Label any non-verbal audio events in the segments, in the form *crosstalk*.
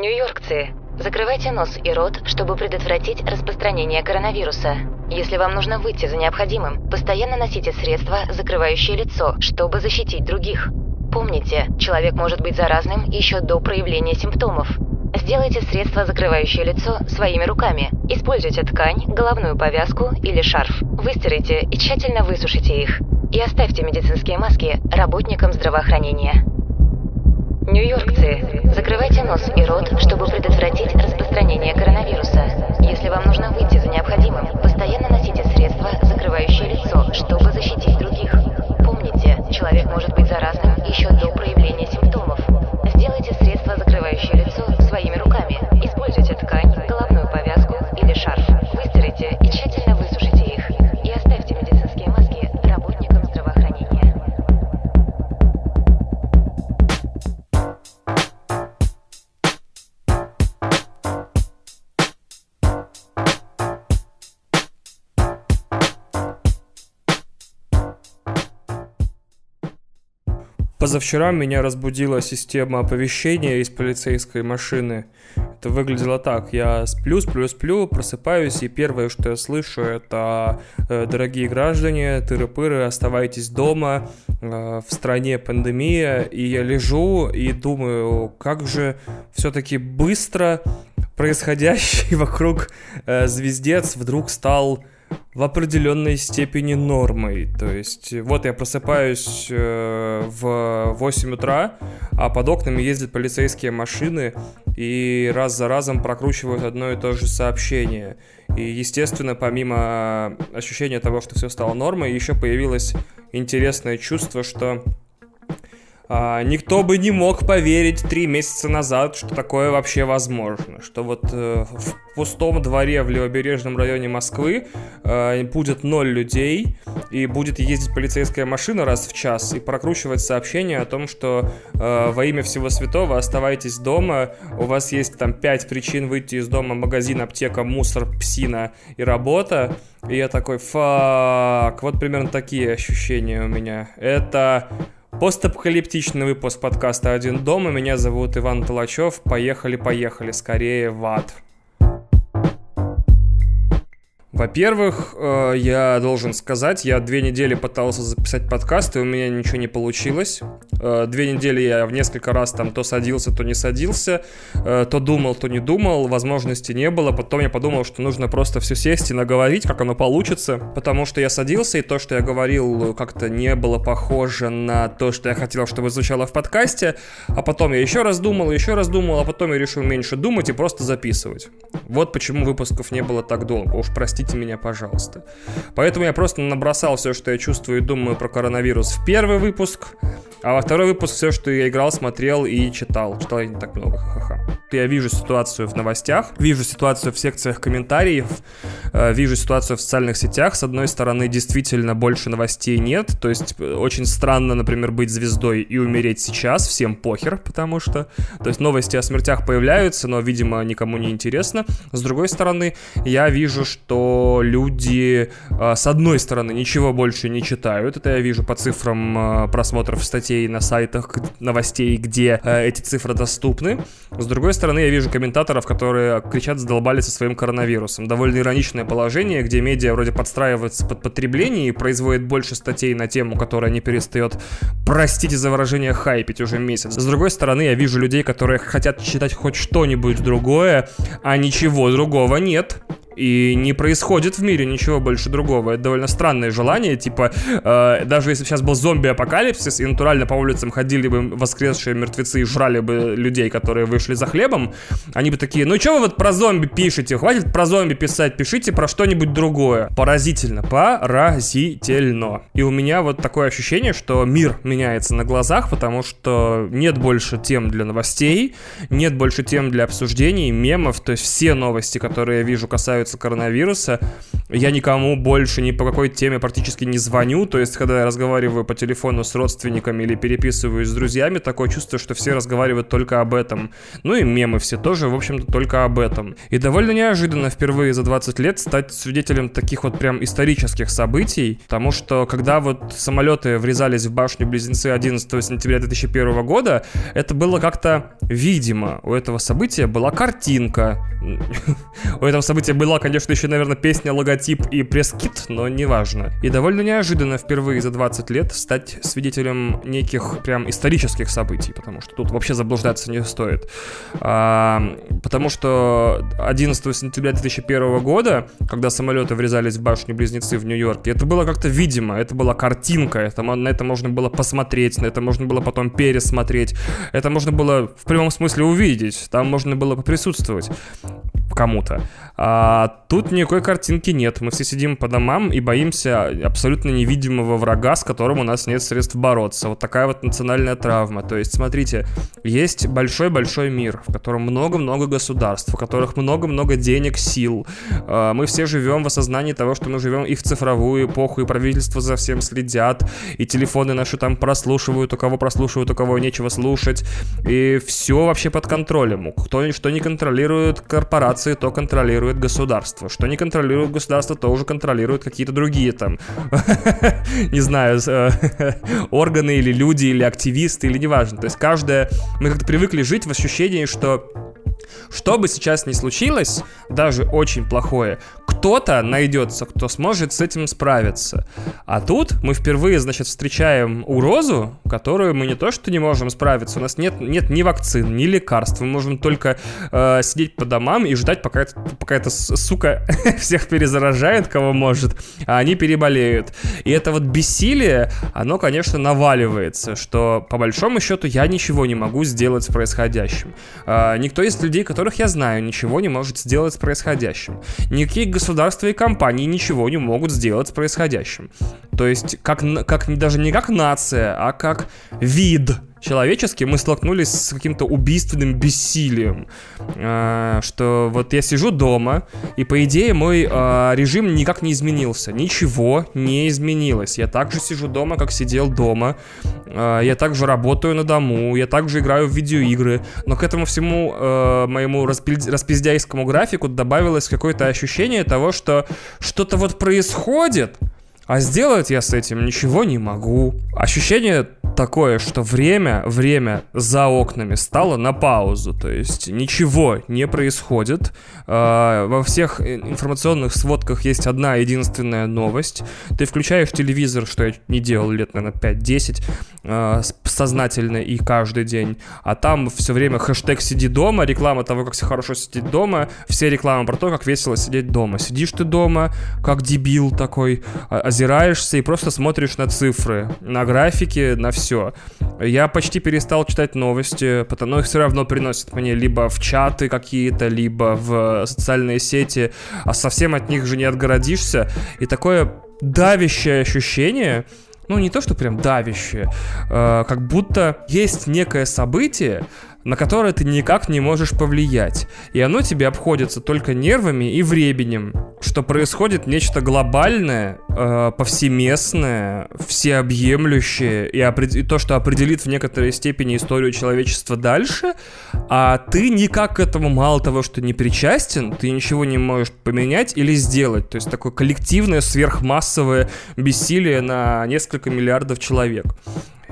Нью-Йоркцы, закрывайте нос и рот, чтобы предотвратить распространение коронавируса. Если вам нужно выйти за необходимым, постоянно носите средства, закрывающие лицо, чтобы защитить других. Помните, человек может быть заразным еще до проявления симптомов. Сделайте средство, закрывающее лицо, своими руками. Используйте ткань, головную повязку или шарф. Выстирайте и тщательно высушите их. И оставьте медицинские маски работникам здравоохранения. Нью-Йоркцы, закрывайте нос и рот, чтобы предотвратить распространение коронавируса. Если вам нужно выйти за необходимым, постоянно носите средства, закрывающие лицо, чтобы защитить других. Помните, человек может быть заразным еще до проявления симптомов. Сделайте средство, закрывающее лицо, своими руками. Используйте ткань, Позавчера меня разбудила система оповещения из полицейской машины. Это выглядело так. Я сплю, сплю, сплю, просыпаюсь, и первое, что я слышу, это э, «Дорогие граждане, тыры-пыры, оставайтесь дома, э, в стране пандемия». И я лежу и думаю, как же все-таки быстро происходящий *laughs* вокруг э, звездец вдруг стал в определенной степени нормой. То есть, вот я просыпаюсь э, в 8 утра, а под окнами ездят полицейские машины и раз за разом прокручивают одно и то же сообщение. И, естественно, помимо ощущения того, что все стало нормой, еще появилось интересное чувство, что а, никто бы не мог поверить три месяца назад, что такое вообще возможно. Что вот э, в пустом дворе в левобережном районе Москвы э, будет ноль людей, и будет ездить полицейская машина раз в час и прокручивать сообщение о том, что э, во имя всего святого оставайтесь дома, у вас есть там пять причин выйти из дома, магазин, аптека, мусор, псина и работа. И я такой, фак, вот примерно такие ощущения у меня. Это Постапокалиптичный выпуск подкаста «Один дома». Меня зовут Иван Толачев. Поехали-поехали, скорее в ад. Во-первых, э, я должен сказать, я две недели пытался записать подкаст, и у меня ничего не получилось. Э, две недели я в несколько раз там то садился, то не садился, э, то думал, то не думал, возможности не было. Потом я подумал, что нужно просто все сесть и наговорить, как оно получится. Потому что я садился, и то, что я говорил, как-то не было похоже на то, что я хотел, чтобы звучало в подкасте. А потом я еще раз думал, еще раз думал, а потом я решил меньше думать и просто записывать. Вот почему выпусков не было так долго. Уж простите меня, пожалуйста. Поэтому я просто набросал все, что я чувствую и думаю про коронавирус в первый выпуск, а во второй выпуск все, что я играл, смотрел и читал. Читал я не так много, ха-ха. Я вижу ситуацию в новостях, вижу ситуацию в секциях комментариев, э, вижу ситуацию в социальных сетях. С одной стороны, действительно больше новостей нет, то есть э, очень странно, например, быть звездой и умереть сейчас, всем похер, потому что, то есть новости о смертях появляются, но, видимо, никому не интересно. С другой стороны, я вижу, что люди, э, с одной стороны, ничего больше не читают, это я вижу по цифрам просмотров статей на сайтах новостей, где эти цифры доступны. С другой стороны, я вижу комментаторов, которые кричат, задолбали со своим коронавирусом. Довольно ироничное положение, где медиа вроде подстраивается под потребление и производит больше статей на тему, которая не перестает, простите за выражение, хайпить уже месяц. С другой стороны, я вижу людей, которые хотят читать хоть что-нибудь другое, а ничего другого нет и не происходит в мире ничего больше другого. Это довольно странное желание, типа, э, даже если сейчас был зомби-апокалипсис, и натурально по улицам ходили бы воскресшие мертвецы и жрали бы людей, которые вышли за хлебом, они бы такие, ну что вы вот про зомби пишете? Хватит про зомби писать, пишите про что-нибудь другое. Поразительно, поразительно. И у меня вот такое ощущение, что мир меняется на глазах, потому что нет больше тем для новостей, нет больше тем для обсуждений, мемов, то есть все новости, которые я вижу, касаются боятся коронавируса. Я никому больше ни по какой теме практически не звоню. То есть, когда я разговариваю по телефону с родственниками или переписываюсь с друзьями, такое чувство, что все разговаривают только об этом. Ну и мемы все тоже, в общем-то, только об этом. И довольно неожиданно впервые за 20 лет стать свидетелем таких вот прям исторических событий, потому что когда вот самолеты врезались в башню-близнецы 11 сентября 2001 года, это было как-то видимо. У этого события была картинка. *laughs* У этого события была, конечно, еще, наверное, песня логотип и пресс-кит, но неважно. И довольно неожиданно впервые за 20 лет стать свидетелем неких прям исторических событий, потому что тут вообще заблуждаться не стоит. А, потому что 11 сентября 2001 года, когда самолеты врезались в башню-близнецы в Нью-Йорке, это было как-то видимо, это была картинка, это, на это можно было посмотреть, на это можно было потом пересмотреть, это можно было в прямом смысле увидеть, там можно было поприсутствовать кому-то. А тут никакой картинки нет. Мы все сидим по домам и боимся абсолютно невидимого врага, с которым у нас нет средств бороться. Вот такая вот национальная травма. То есть, смотрите, есть большой-большой мир, в котором много-много государств, в которых много-много денег, сил. А, мы все живем в осознании того, что мы живем и в цифровую эпоху, и правительство за всем следят, и телефоны наши там прослушивают, у кого прослушивают, у кого нечего слушать. И все вообще под контролем. Кто что не контролирует корпорации, то контролирует государство. Что не контролирует государство, то уже контролируют какие-то другие там, *laughs* не знаю, э, *laughs* органы или люди, или активисты, или неважно. То есть каждая... Мы как-то привыкли жить в ощущении, что что бы сейчас ни случилось, даже очень плохое, кто-то найдется, кто сможет с этим справиться. А тут мы впервые, значит, встречаем угрозу, которую мы не то что не можем справиться, у нас нет, нет ни вакцин, ни лекарств, мы можем только э, сидеть по домам и ждать, пока, пока эта сука *laughs* всех перезаражает, кого может, а они переболеют. И это вот бессилие, оно, конечно, наваливается, что по большому счету я ничего не могу сделать с происходящим. Э, никто из людей, которых я знаю, ничего не может сделать с происходящим. Никакие государства и компании ничего не могут сделать с происходящим. То есть, как, как даже не как нация, а как вид человеческий мы столкнулись с каким-то убийственным бессилием. Э, что вот я сижу дома, и по идее мой э, режим никак не изменился. Ничего не изменилось. Я также сижу дома, как сидел дома. Э, я также работаю на дому, я также играю в видеоигры. Но к этому всему моему распиздяйскому графику добавилось какое-то ощущение того, что что-то вот происходит, а сделать я с этим ничего не могу. Ощущение такое, что время, время за окнами стало на паузу, то есть ничего не происходит. Э, во всех информационных сводках есть одна единственная новость. Ты включаешь телевизор, что я не делал лет, наверное, 5-10, э, сознательно и каждый день, а там все время хэштег «сиди дома», реклама того, как все хорошо сидеть дома, все рекламы про то, как весело сидеть дома. Сидишь ты дома, как дебил такой, озираешься и просто смотришь на цифры, на графики, на все все. Я почти перестал читать новости, потому их все равно приносят мне либо в чаты какие-то, либо в социальные сети, а совсем от них же не отгородишься. И такое давящее ощущение, ну не то, что прям давящее, э, как будто есть некое событие, на которое ты никак не можешь повлиять. И оно тебе обходится только нервами и временем, что происходит нечто глобальное, э, повсеместное, всеобъемлющее, и, опред... и то, что определит в некоторой степени историю человечества дальше, а ты никак к этому мало того, что не причастен, ты ничего не можешь поменять или сделать. То есть такое коллективное сверхмассовое бессилие на несколько миллиардов человек.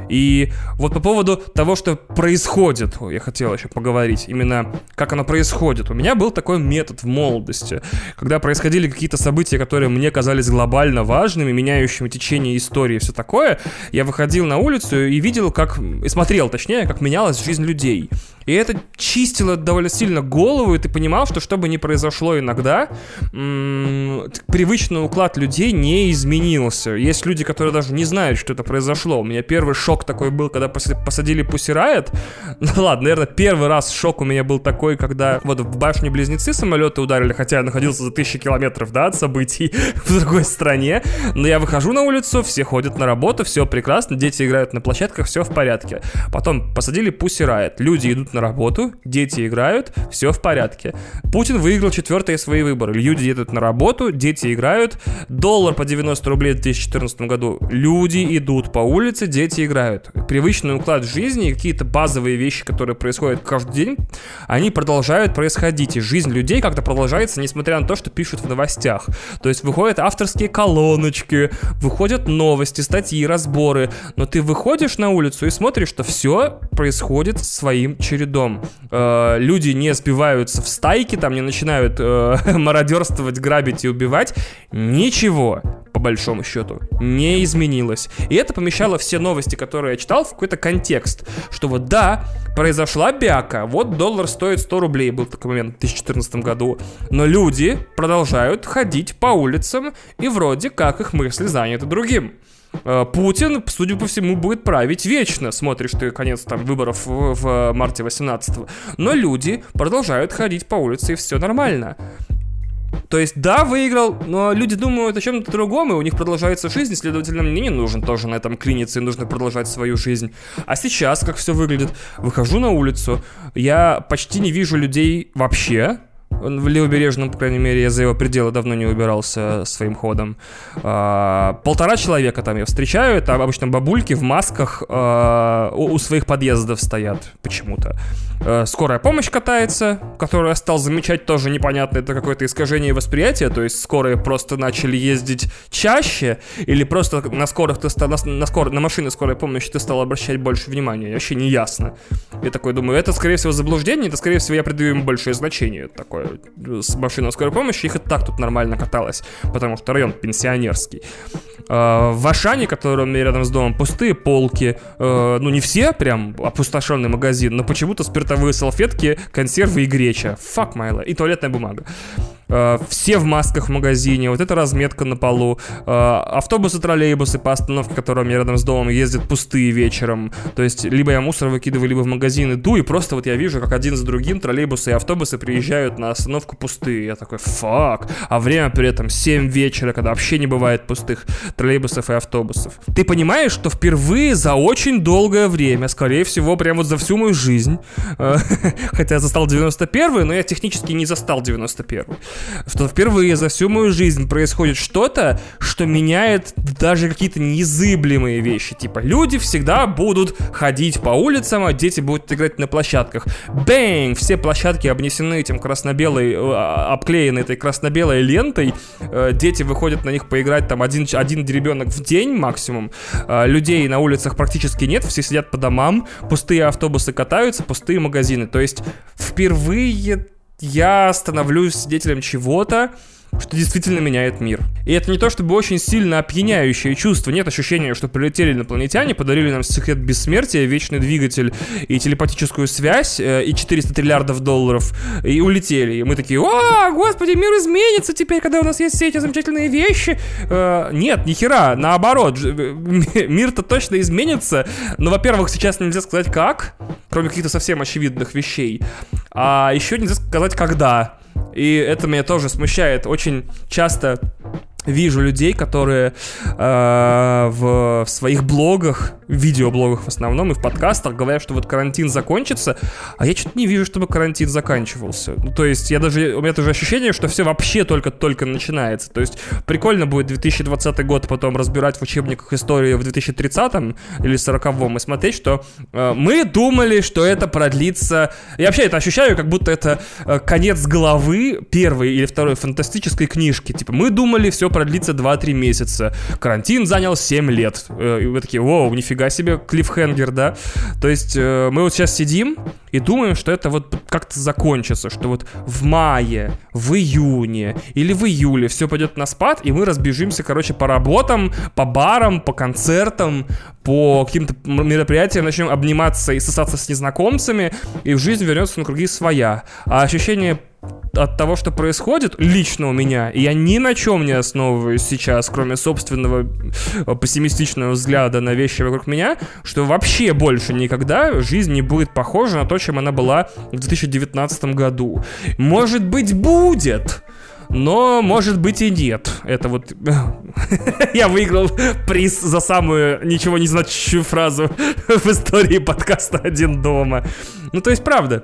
И вот по поводу того, что происходит, я хотел еще поговорить, именно как оно происходит. У меня был такой метод в молодости, когда происходили какие-то события, которые мне казались глобально важными, меняющими течение истории и все такое, я выходил на улицу и видел, как, и смотрел, точнее, как менялась жизнь людей. И это чистило довольно сильно голову, и ты понимал, что что бы ни произошло иногда, привычный уклад людей не изменился. Есть люди, которые даже не знают, что это произошло. У меня первый шок такой был, когда посадили Pussy. *laughs* Ну ладно, наверное, первый раз шок у меня был такой, когда вот в башню Близнецы самолеты ударили, хотя я находился за тысячи километров, да, от событий *laughs* в другой стране. Но я выхожу на улицу, все ходят на работу, все прекрасно, дети играют на площадках, все в порядке. Потом посадили Pussy люди идут на на работу, дети играют, все в порядке. Путин выиграл четвертые свои выборы. Люди едут на работу, дети играют, доллар по 90 рублей в 2014 году. Люди идут по улице, дети играют. Привычный уклад жизни и какие-то базовые вещи, которые происходят каждый день, они продолжают происходить. И жизнь людей как-то продолжается, несмотря на то, что пишут в новостях. То есть выходят авторские колоночки, выходят новости, статьи, разборы. Но ты выходишь на улицу и смотришь, что все происходит своим чередом. Э, люди не сбиваются в стайки, там не начинают э, *laughs* мародерствовать, грабить и убивать. Ничего по большому счету, не изменилось. И это помещало все новости, которые я читал, в какой-то контекст. Что вот да, произошла бяка, вот доллар стоит 100 рублей, был такой момент в 2014 году. Но люди продолжают ходить по улицам, и вроде как их мысли заняты другим. Э, Путин, судя по всему, будет править вечно. Смотришь ты конец там выборов в, в марте 18 -го. Но люди продолжают ходить по улице, и все нормально. То есть, да, выиграл, но люди думают о чем-то другом, и у них продолжается жизнь, следовательно, мне не нужен тоже на этом клиниться, и нужно продолжать свою жизнь. А сейчас, как все выглядит, выхожу на улицу, я почти не вижу людей вообще, в левобережном, по крайней мере, я за его пределы давно не убирался своим ходом. А, полтора человека там я встречаю, это обычно бабульки в масках а, у, у своих подъездов стоят почему-то. А, скорая помощь катается, которую я стал замечать тоже непонятно, это какое-то искажение восприятия, то есть скорые просто начали ездить чаще, или просто на скорых ты стал, на, на, скор, на машины скорой помощи ты стал обращать больше внимания, вообще не ясно. Я такой думаю, это скорее всего заблуждение, это скорее всего я придаю им большое значение такое с машиной скорой помощи, их и так тут нормально каталось, потому что район пенсионерский. А, в Ашане, который у меня рядом с домом, пустые полки. А, ну, не все прям опустошенный магазин, но почему-то спиртовые салфетки, консервы и греча. My life. И туалетная бумага. Э, все в масках в магазине, вот эта разметка на полу, автобусы, троллейбусы по остановке, которые у меня рядом с домом, ездят пустые вечером, то есть либо я мусор выкидываю, либо в магазин иду, и просто вот я вижу, как один за другим троллейбусы и автобусы приезжают на остановку пустые, я такой, фак, а время при этом 7 вечера, когда вообще не бывает пустых троллейбусов и автобусов. Ты понимаешь, что впервые за очень долгое время, скорее всего, прям вот за всю мою жизнь, э, *laughs* хотя я застал 91 но я технически не застал 91 что впервые за всю мою жизнь происходит что-то, что меняет даже какие-то незыблемые вещи. Типа, люди всегда будут ходить по улицам, а дети будут играть на площадках. Бэнг! Все площадки обнесены этим красно-белой, э, обклеены этой красно-белой лентой. Э, дети выходят на них поиграть, там, один, один ребенок в день максимум. Э, людей на улицах практически нет, все сидят по домам, пустые автобусы катаются, пустые магазины. То есть впервые я становлюсь свидетелем чего-то, что действительно меняет мир. И это не то чтобы очень сильно опьяняющее чувство, нет ощущения, что прилетели инопланетяне, подарили нам секрет бессмертия, вечный двигатель и телепатическую связь, э, и 400 триллиардов долларов, и улетели. И мы такие, о, господи, мир изменится теперь, когда у нас есть все эти замечательные вещи. Э, нет, ни хера, наоборот, э, *laughs* мир-то точно изменится, но, во-первых, сейчас нельзя сказать как, кроме каких-то совсем очевидных вещей, а еще нельзя сказать когда. И это меня тоже смущает. Очень часто вижу людей, которые э, в, в своих блогах, видеоблогах в основном и в подкастах говорят, что вот карантин закончится, а я что-то не вижу, чтобы карантин заканчивался. Ну, то есть я даже, у меня тоже ощущение, что все вообще только-только начинается. То есть прикольно будет 2020 год потом разбирать в учебниках истории в 2030 или 40 и смотреть, что э, мы думали, что это продлится... Я вообще это ощущаю, как будто это э, конец главы первой или второй фантастической книжки. Типа мы думали, все продлится 2-3 месяца. Карантин занял 7 лет. Э, и вы такие, воу, нифига себе, клиффхенгер, да? То есть э, мы вот сейчас сидим и думаем, что это вот как-то закончится, что вот в мае, в июне или в июле все пойдет на спад, и мы разбежимся, короче, по работам, по барам, по концертам, по каким-то мероприятиям начнем обниматься и сосаться с незнакомцами, и в жизнь вернется на круги своя. А ощущение от того, что происходит лично у меня, я ни на чем не основываюсь сейчас, кроме собственного э, пессимистичного взгляда на вещи вокруг меня, что вообще больше никогда жизнь не будет похожа на то, чем она была в 2019 году. Может быть, будет, но, может быть, и нет. Это вот... *laughs* Я выиграл приз за самую ничего не значащую фразу *laughs* в истории подкаста «Один дома». Ну, то есть, правда,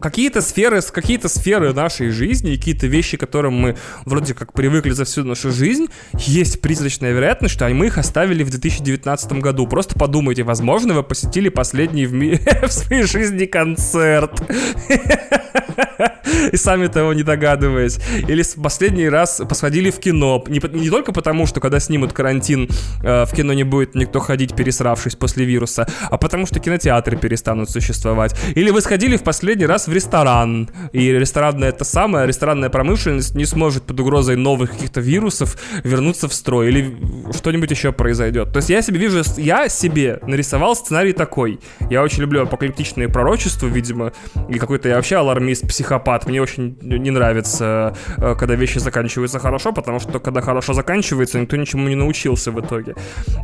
какие-то сферы, какие-то сферы нашей жизни, какие-то вещи, к которым мы вроде как привыкли за всю нашу жизнь, есть призрачная вероятность, что мы их оставили в 2019 году. Просто подумайте, возможно, вы посетили последний в, ми- *laughs* в своей жизни концерт. *laughs* *laughs* И сами того не догадываясь. Или последний раз посходили в кино. Не, не только потому, что когда снимут карантин, э, в кино не будет никто ходить, пересравшись после вируса, а потому что кинотеатры перестанут существовать. Или вы сходили в последний раз в ресторан. И ресторанная это самое, ресторанная промышленность не сможет под угрозой новых каких-то вирусов вернуться в строй. Или что-нибудь еще произойдет. То есть я себе вижу, я себе нарисовал сценарий такой. Я очень люблю апокалиптичные пророчества, видимо, и какой-то я вообще алармист, психопат. Мне очень не нравится, э, когда вещи заканчиваются хорошо, потому что когда хорошо заканчивается, никто ничему не научился в итоге.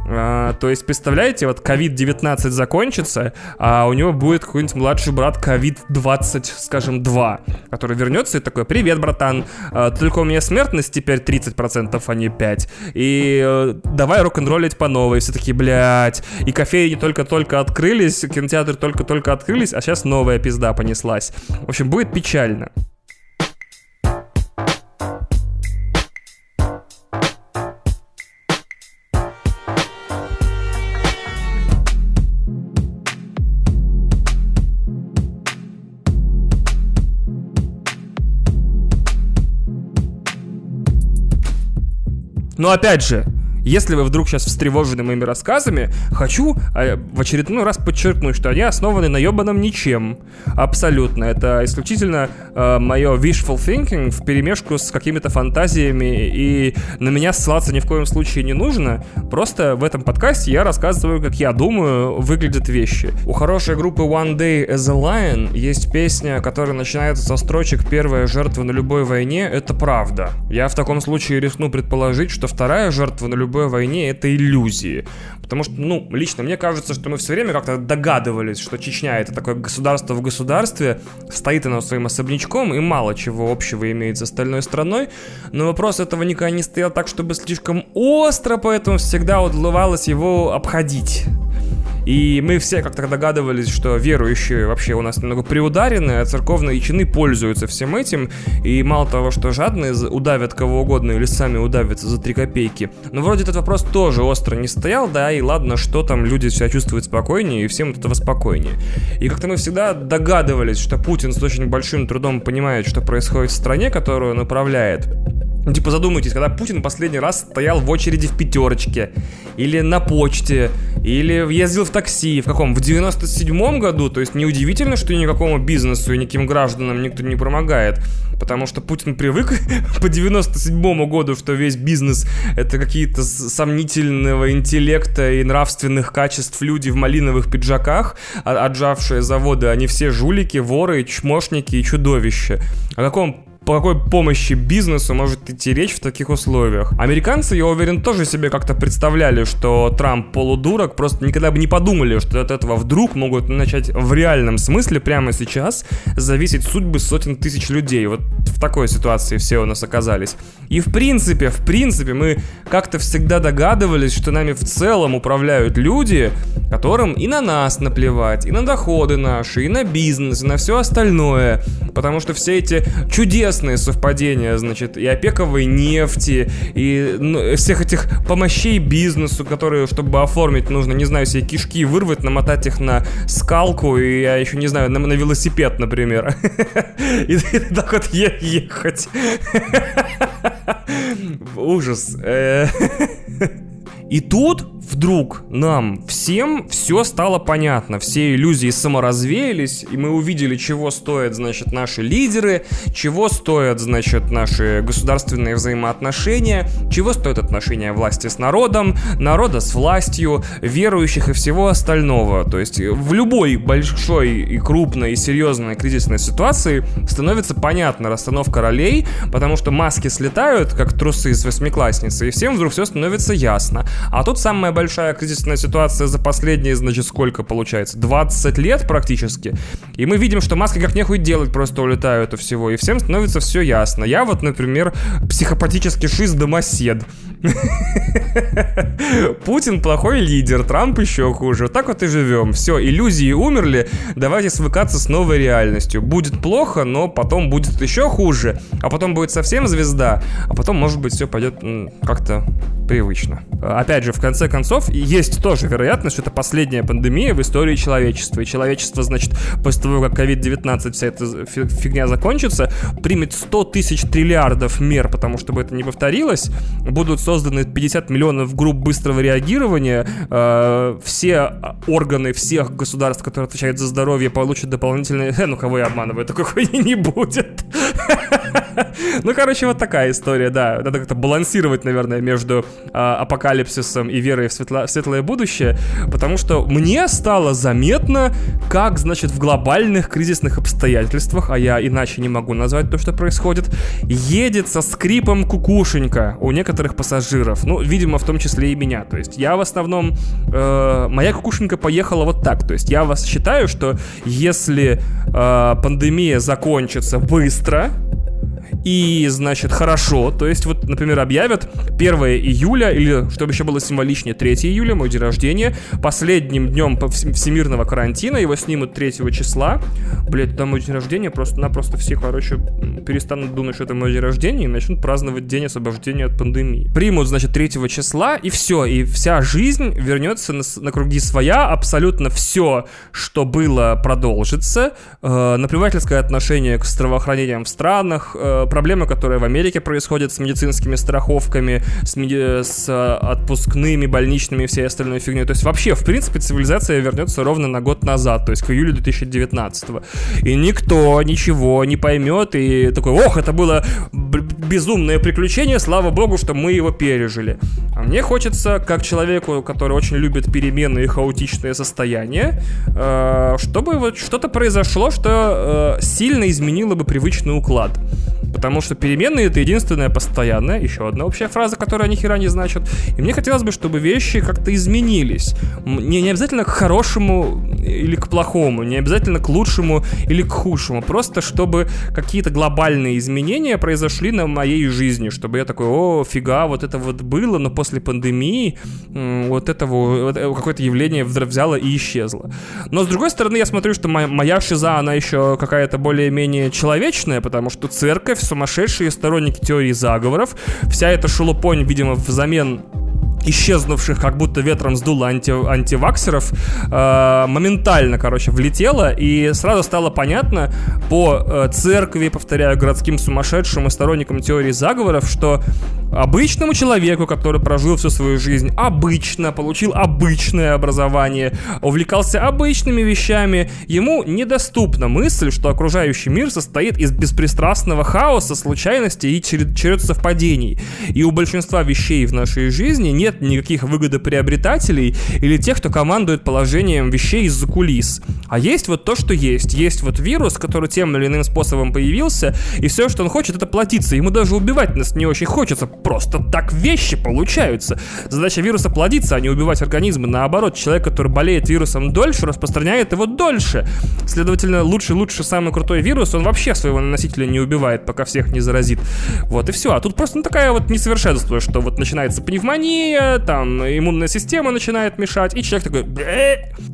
А, то есть, представляете, вот COVID-19 закончится, а у него будет какой-нибудь младший брат COVID-20 20, скажем, 2, который вернется и такой, привет, братан, а, только у меня смертность теперь 30%, а не 5. И э, давай рок-н-роллить по новой. Все такие, блядь. И кофейни только-только открылись, кинотеатры только-только открылись, а сейчас новая пизда понеслась. В общем, будет печально. Но опять же, если вы вдруг сейчас встревожены моими рассказами, хочу э, в очередной раз подчеркнуть, что они основаны на ебаном ничем. Абсолютно. Это исключительно э, мое wishful thinking в перемешку с какими-то фантазиями, и на меня ссылаться ни в коем случае не нужно. Просто в этом подкасте я рассказываю, как я думаю, выглядят вещи. У хорошей группы One Day as a Lion есть песня, которая начинается со строчек «Первая жертва на любой войне» — это правда. Я в таком случае рискну предположить, что вторая жертва на любой любой войне это иллюзии. Потому что, ну, лично мне кажется, что мы все время как-то догадывались, что Чечня это такое государство в государстве, стоит оно своим особнячком и мало чего общего имеет с остальной страной. Но вопрос этого никогда не стоял так, чтобы слишком остро, поэтому всегда удавалось его обходить. И мы все как-то догадывались, что верующие вообще у нас немного приударены, а церковные чины пользуются всем этим. И мало того, что жадные удавят кого угодно или сами удавятся за 3 копейки. Но вроде этот вопрос тоже остро не стоял, да, и ладно, что там люди себя чувствуют спокойнее, и всем от этого спокойнее. И как-то мы всегда догадывались, что Путин с очень большим трудом понимает, что происходит в стране, которую он управляет. Ну, типа, задумайтесь, когда Путин последний раз стоял в очереди в пятерочке, или на почте, или ездил в такси, в каком? В 97-м году, то есть неудивительно, что никакому бизнесу и никаким гражданам никто не помогает, потому что Путин привык *laughs* по 97-му году, что весь бизнес это какие-то сомнительного интеллекта и нравственных качеств люди в малиновых пиджаках, а, отжавшие заводы, они все жулики, воры, чмошники и чудовища. О каком по какой помощи бизнесу может идти речь в таких условиях. Американцы, я уверен, тоже себе как-то представляли, что Трамп полудурок, просто никогда бы не подумали, что от этого вдруг могут начать в реальном смысле прямо сейчас зависеть судьбы сотен тысяч людей. Вот в такой ситуации все у нас оказались. И в принципе, в принципе, мы как-то всегда догадывались, что нами в целом управляют люди, которым и на нас наплевать, и на доходы наши, и на бизнес, и на все остальное. Потому что все эти чудесные чудесные совпадения, значит, и опековой нефти, и ну, всех этих помощей бизнесу, которые, чтобы оформить, нужно, не знаю, себе кишки вырвать, намотать их на скалку, и я еще не знаю, на, на велосипед, например. *laughs* И так вот ехать. *laughs* Ужас. Э. *laughs* И тут вдруг нам всем все стало понятно, все иллюзии саморазвеялись, и мы увидели, чего стоят, значит, наши лидеры, чего стоят, значит, наши государственные взаимоотношения, чего стоят отношения власти с народом, народа с властью, верующих и всего остального. То есть в любой большой и крупной и серьезной кризисной ситуации становится понятна расстановка ролей, потому что маски слетают, как трусы с восьмиклассницы, и всем вдруг все становится ясно. А тут самое большая кризисная ситуация за последние, значит, сколько получается? 20 лет практически. И мы видим, что маски как нехуй делать, просто улетают и всего. И всем становится все ясно. Я вот, например, психопатический шиз-домосед. *laughs* Путин плохой лидер, Трамп еще хуже. Так вот и живем. Все, иллюзии умерли, давайте свыкаться с новой реальностью. Будет плохо, но потом будет еще хуже, а потом будет совсем звезда, а потом, может быть, все пойдет как-то привычно. Опять же, в конце концов, есть тоже вероятность, что это последняя пандемия в истории человечества. И человечество, значит, после того, как COVID-19 вся эта фигня закончится, примет 100 тысяч триллиардов мер, потому чтобы это не повторилось, будут созданы 50 миллионов групп быстрого реагирования, э, все органы всех государств, которые отвечают за здоровье, получат дополнительные... Э, *laughs* ну, кого я обманываю, такой хуйни не будет. *laughs* Ну, короче, вот такая история, да. Надо как-то балансировать, наверное, между а, апокалипсисом и верой в светлое будущее, потому что мне стало заметно, как, значит, в глобальных кризисных обстоятельствах, а я иначе не могу назвать то, что происходит, едет со скрипом кукушенька у некоторых пассажиров. Ну, видимо, в том числе и меня. То есть я в основном... Э, моя кукушенька поехала вот так. То есть я вас считаю, что если э, пандемия закончится быстро, и, значит, хорошо. То есть, вот, например, объявят 1 июля, или, чтобы еще было символичнее, 3 июля, мой день рождения, последним днем всемирного карантина, его снимут 3 числа. Блять, там мой день рождения, просто на просто все, короче, перестанут думать, что это мой день рождения, и начнут праздновать день освобождения от пандемии. Примут, значит, 3 числа, и все, и вся жизнь вернется на, на круги своя, абсолютно все, что было, продолжится. Э, наплевательское отношение к здравоохранениям в странах, э, проблемы, которые в Америке происходят с медицинскими страховками, с, меди... с э, отпускными, больничными и всей остальной фигней. То есть вообще, в принципе, цивилизация вернется ровно на год назад, то есть к июлю 2019. И никто ничего не поймет и такой, ох, это было безумное приключение, слава богу, что мы его пережили. А мне хочется, как человеку, который очень любит перемены и хаотичные состояния, э, чтобы вот что-то произошло, что э, сильно изменило бы привычный уклад. Потому что переменные это единственное постоянное. Еще одна общая фраза, которая ни хера не значит. И мне хотелось бы, чтобы вещи как-то изменились. Не, не обязательно к хорошему или к плохому, не обязательно к лучшему или к худшему. Просто чтобы какие-то глобальные изменения произошли на моей жизни. Чтобы я такой, о, фига, вот это вот было, но после пандемии вот этого вот, э, какое-то явление взяло и исчезло. Но с другой стороны, я смотрю, что моя, моя шиза, она еще какая-то более-менее человечная, потому что церковь сумасшедшие сторонники теории заговоров. Вся эта шелупонь, видимо, взамен исчезнувших, как будто ветром сдуло анти, антиваксеров, э, моментально, короче, влетело, и сразу стало понятно по э, церкви, повторяю, городским сумасшедшим и сторонникам теории заговоров, что обычному человеку, который прожил всю свою жизнь обычно, получил обычное образование, увлекался обычными вещами, ему недоступна мысль, что окружающий мир состоит из беспристрастного хаоса, случайностей и черед, черед совпадений. И у большинства вещей в нашей жизни нет никаких выгодоприобретателей или тех, кто командует положением вещей из-за кулис. А есть вот то, что есть. Есть вот вирус, который тем или иным способом появился, и все, что он хочет, это платиться. Ему даже убивать нас не очень хочется, просто так вещи получаются. Задача вируса плодиться, а не убивать организмы. Наоборот, человек, который болеет вирусом дольше, распространяет его дольше. Следовательно, лучше-лучше самый крутой вирус, он вообще своего носителя не убивает, пока всех не заразит. Вот и все. А тут просто ну, такая вот несовершенство, что вот начинается пневмония, там иммунная система начинает мешать, и человек такой...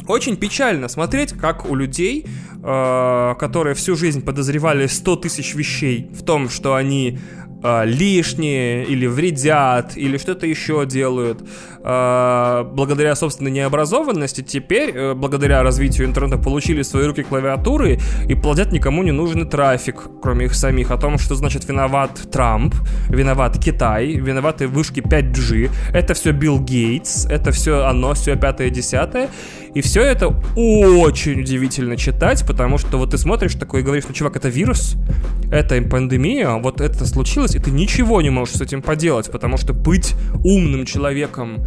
Очень печально смотреть, как у людей, э, которые всю жизнь подозревали 100 тысяч вещей в том, что они э, лишние или вредят или что-то еще делают э, благодаря собственной необразованности теперь э, благодаря развитию интернета получили в свои руки клавиатуры и плодят никому не нужный трафик кроме их самих о том что значит виноват Трамп виноват Китай виноваты вышки 5G это все Билл Гейтс это все оно все пятое десятое. И все это очень удивительно читать, потому что вот ты смотришь такой и говоришь, ну, чувак, это вирус, это пандемия, вот это случилось, и ты ничего не можешь с этим поделать, потому что быть умным человеком,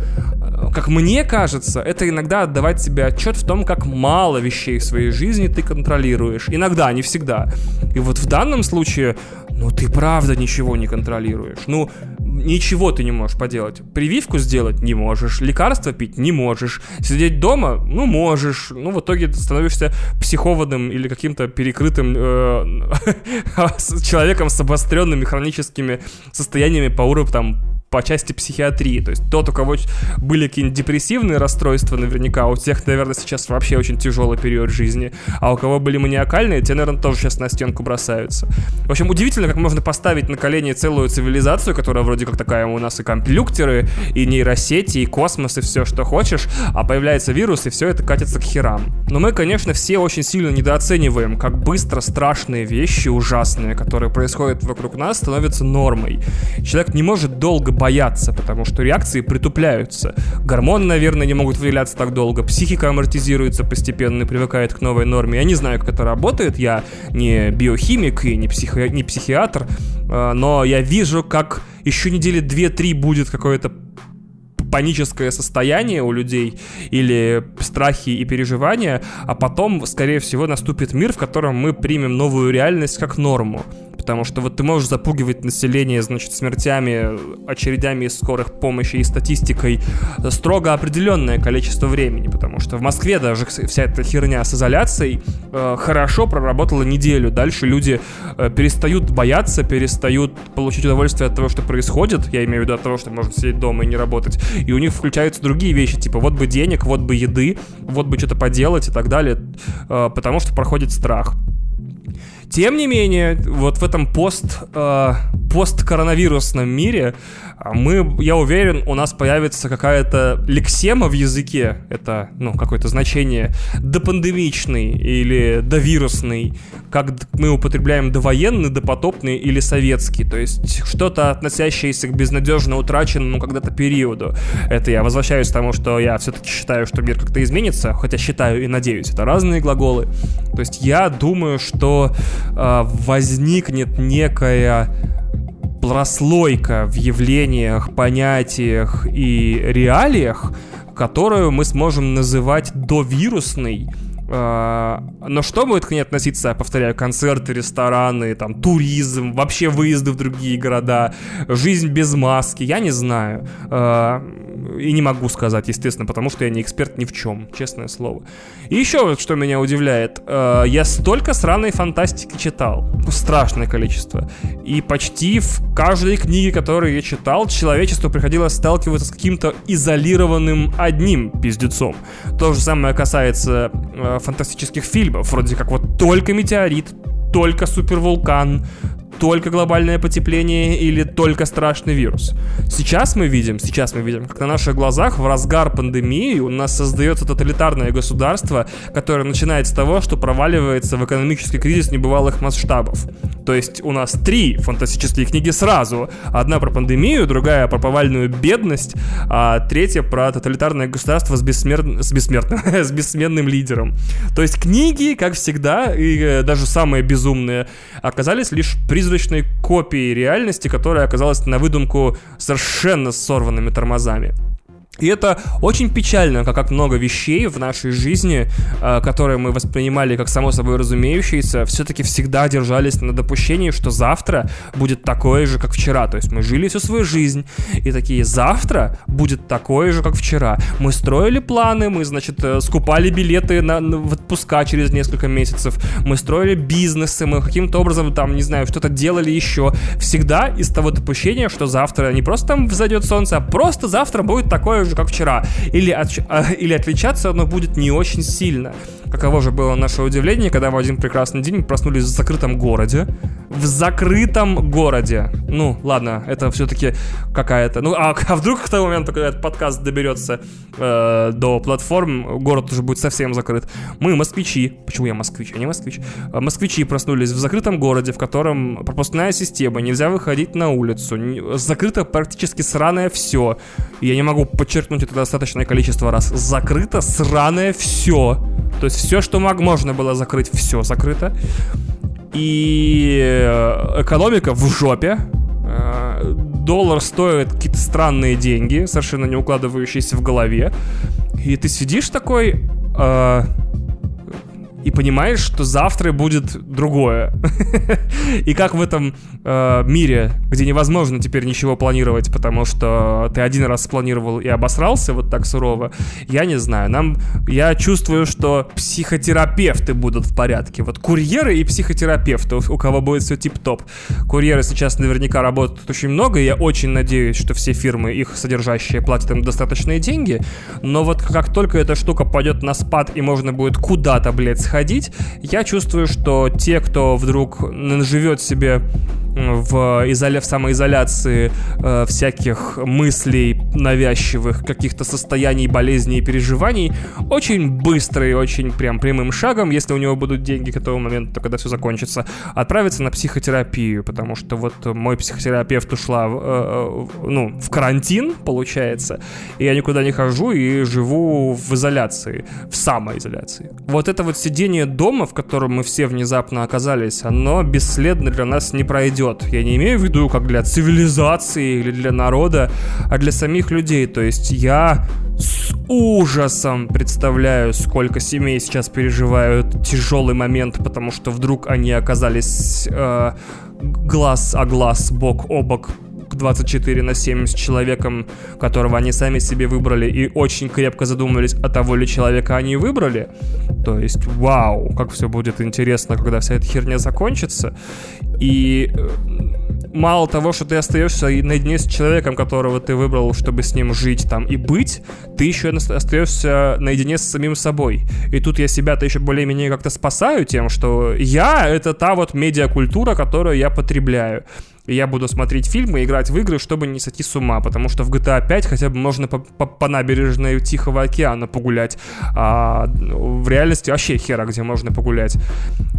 как мне кажется, это иногда отдавать себе отчет в том, как мало вещей в своей жизни ты контролируешь. Иногда, не всегда. И вот в данном случае, ну, ты правда ничего не контролируешь. Ну, ничего ты не можешь поделать. Прививку сделать не можешь, лекарства пить не можешь, сидеть дома, ну, можешь. Ну, в итоге ты становишься психованным или каким-то перекрытым э, *laughs* человеком с обостренными хроническими состояниями по уровню там по части психиатрии. То есть тот, у кого были какие-нибудь депрессивные расстройства, наверняка, у тех, наверное, сейчас вообще очень тяжелый период жизни. А у кого были маниакальные, те, наверное, тоже сейчас на стенку бросаются. В общем, удивительно, как можно поставить на колени целую цивилизацию, которая вроде как такая у нас и компьютеры, и нейросети, и космос, и все, что хочешь, а появляется вирус, и все это катится к херам. Но мы, конечно, все очень сильно недооцениваем, как быстро страшные вещи, ужасные, которые происходят вокруг нас, становятся нормой. Человек не может долго бояться, потому что реакции притупляются. Гормоны, наверное, не могут выделяться так долго, психика амортизируется постепенно и привыкает к новой норме. Я не знаю, как это работает, я не биохимик и не, психи... не психиатр, а, но я вижу, как еще недели 2-3 будет какое-то паническое состояние у людей или страхи и переживания, а потом, скорее всего, наступит мир, в котором мы примем новую реальность как норму. Потому что вот ты можешь запугивать население, значит, смертями, очередями скорых помощи и статистикой строго определенное количество времени. Потому что в Москве даже вся эта херня с изоляцией э, хорошо проработала неделю. Дальше люди э, перестают бояться, перестают получить удовольствие от того, что происходит. Я имею в виду от того, что можно сидеть дома и не работать. И у них включаются другие вещи, типа вот бы денег, вот бы еды, вот бы что-то поделать и так далее. Э, потому что проходит страх. Тем не менее, вот в этом пост, э, посткоронавирусном мире мы, я уверен, у нас появится какая-то лексема в языке, это, ну, какое-то значение, допандемичный или довирусный, как мы употребляем довоенный, допотопный или советский, то есть что-то относящееся к безнадежно утраченному когда-то периоду. Это я возвращаюсь к тому, что я все-таки считаю, что мир как-то изменится, хотя считаю и надеюсь, это разные глаголы. То есть я думаю, что э, возникнет некая прослойка в явлениях, понятиях и реалиях, которую мы сможем называть довирусной, но что будет к ней относиться, повторяю, концерты, рестораны, там, туризм, вообще выезды в другие города, жизнь без маски, я не знаю. А, и не могу сказать, естественно, потому что я не эксперт ни в чем, честное слово. И еще вот что меня удивляет. А, я столько сраной фантастики читал. Страшное количество. И почти в каждой книге, которую я читал, человечество приходилось сталкиваться с каким-то изолированным одним пиздецом. То же самое касается фантастических фильмов, вроде как вот только метеорит, только супервулкан, только глобальное потепление или только страшный вирус. Сейчас мы видим, сейчас мы видим, как на наших глазах в разгар пандемии у нас создается тоталитарное государство, которое начинает с того, что проваливается в экономический кризис небывалых масштабов. То есть у нас три фантастические книги сразу. Одна про пандемию, другая про повальную бедность, а третья про тоталитарное государство с, бессмер... с бессмертным, *laughs* с бессменным лидером. То есть книги, как всегда, и э, даже самые безумные, оказались лишь призрачной копией реальности, которая оказалась на выдумку совершенно сорванными тормозами. И это очень печально, как, как много вещей в нашей жизни, э, которые мы воспринимали как само собой разумеющиеся, все-таки всегда держались на допущении, что завтра будет такое же, как вчера. То есть мы жили всю свою жизнь, и такие, завтра будет такое же, как вчера. Мы строили планы, мы, значит, э, скупали билеты на, на, в отпуска через несколько месяцев, мы строили бизнесы, мы каким-то образом, там, не знаю, что-то делали еще. Всегда из того допущения, что завтра не просто там взойдет солнце, а просто завтра будет такое же, как вчера. Или, от, а, или отличаться оно будет не очень сильно. Каково же было наше удивление, когда в один прекрасный день мы проснулись в закрытом городе. В закрытом городе. Ну, ладно, это все-таки какая-то... Ну, а, а вдруг к тому моменту, когда этот подкаст доберется э, до платформ, город уже будет совсем закрыт. Мы, москвичи... Почему я москвич, а не москвич? Э, москвичи проснулись в закрытом городе, в котором пропускная система, нельзя выходить на улицу, закрыто практически сраное все. Я не могу подчеркнуть это достаточное количество раз. Закрыто сраное все. То есть все, что мог, можно было закрыть, все закрыто. И э, экономика в жопе. Э, доллар стоит какие-то странные деньги, совершенно не укладывающиеся в голове. И ты сидишь такой... Э, и понимаешь, что завтра будет другое. *laughs* И как в этом э, мире, где невозможно теперь ничего планировать, потому что ты один раз спланировал и обосрался вот так сурово, я не знаю. Нам, я чувствую, что психотерапевты будут в порядке. Вот курьеры и психотерапевты, у кого будет все тип-топ. Курьеры сейчас наверняка работают очень много, и я очень надеюсь, что все фирмы, их содержащие, платят им достаточные деньги, но вот как только эта штука пойдет на спад и можно будет куда-то, блядь, сходить, я чувствую, что те, кто вдруг живет себе в, изоля... в самоизоляции э, всяких мыслей навязчивых, каких-то состояний, болезней и переживаний, очень быстро и очень прям прямым шагом, если у него будут деньги к этому моменту, когда все закончится, отправиться на психотерапию, потому что вот мой психотерапевт ушла э, э ну, в карантин, получается, и я никуда не хожу и живу в изоляции, в самоизоляции. Вот это вот сидение дома, в котором мы все внезапно оказались, оно бесследно для нас не пройдет идет. Я не имею в виду как для цивилизации или для народа, а для самих людей. То есть я с ужасом представляю, сколько семей сейчас переживают тяжелый момент, потому что вдруг они оказались э, глаз о глаз, бок о бок 24 на 7 с человеком, которого они сами себе выбрали, и очень крепко задумались, а того ли человека они выбрали. То есть, вау, как все будет интересно, когда вся эта херня закончится. И э, мало того, что ты остаешься наедине с человеком, которого ты выбрал, чтобы с ним жить там и быть, ты еще остаешься наедине с самим собой. И тут я себя-то еще более-менее как-то спасаю тем, что я — это та вот медиакультура, которую я потребляю и я буду смотреть фильмы играть в игры, чтобы не сойти с ума, потому что в GTA 5 хотя бы можно по, по, по набережной Тихого океана погулять, а в реальности вообще хера где можно погулять.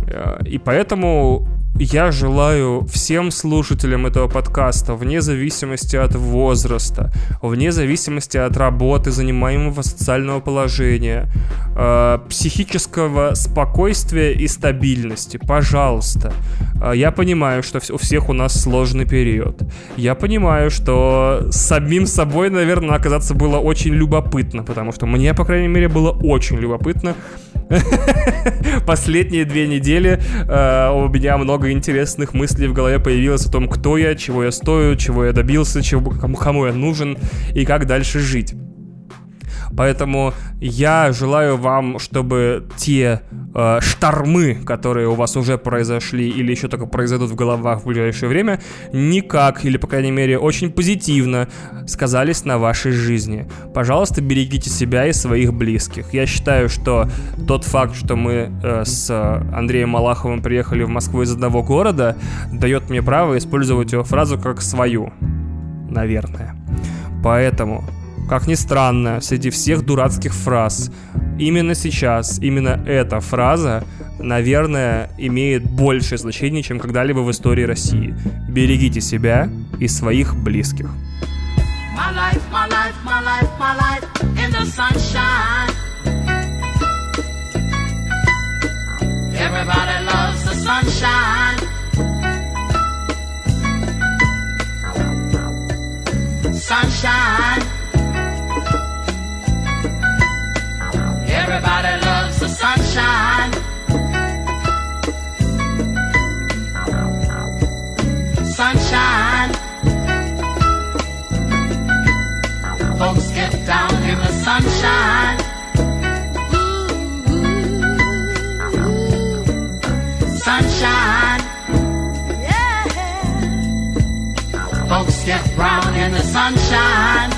Э, и поэтому я желаю всем слушателям этого подкаста, вне зависимости от возраста, вне зависимости от работы, занимаемого социального положения, э, психического спокойствия и стабильности. Пожалуйста. Э, я понимаю, что у всех у нас сложный период. Я понимаю, что самим собой, наверное, оказаться было очень любопытно, потому что мне, по крайней мере, было очень любопытно *laughs* Последние две недели э, у меня много интересных мыслей в голове появилось о том, кто я, чего я стою, чего я добился, чего, кому, кому я нужен и как дальше жить. Поэтому я желаю вам, чтобы те э, штормы, которые у вас уже произошли или еще только произойдут в головах в ближайшее время, никак, или, по крайней мере, очень позитивно сказались на вашей жизни. Пожалуйста, берегите себя и своих близких. Я считаю, что тот факт, что мы э, с Андреем Малаховым приехали в Москву из одного города, дает мне право использовать его фразу как свою. Наверное. Поэтому как ни странно, среди всех дурацких фраз, именно сейчас, именно эта фраза, наверное, имеет большее значение, чем когда-либо в истории России. Берегите себя и своих близких. Everybody sunshine. Sunshine. Yeah. Folks get brown in the sunshine.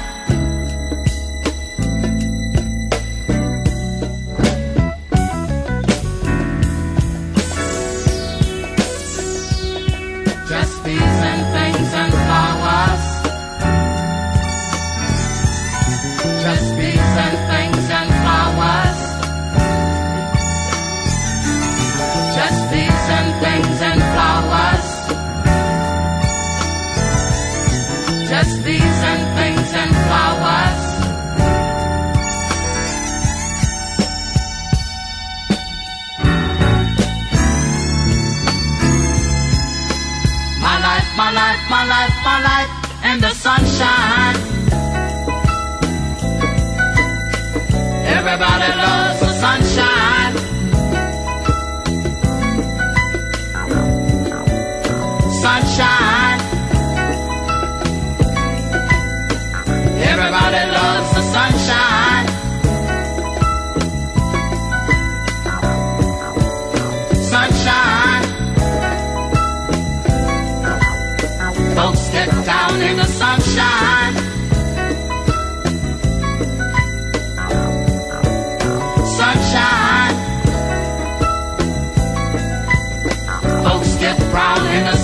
Sunshine. Folks get brown in the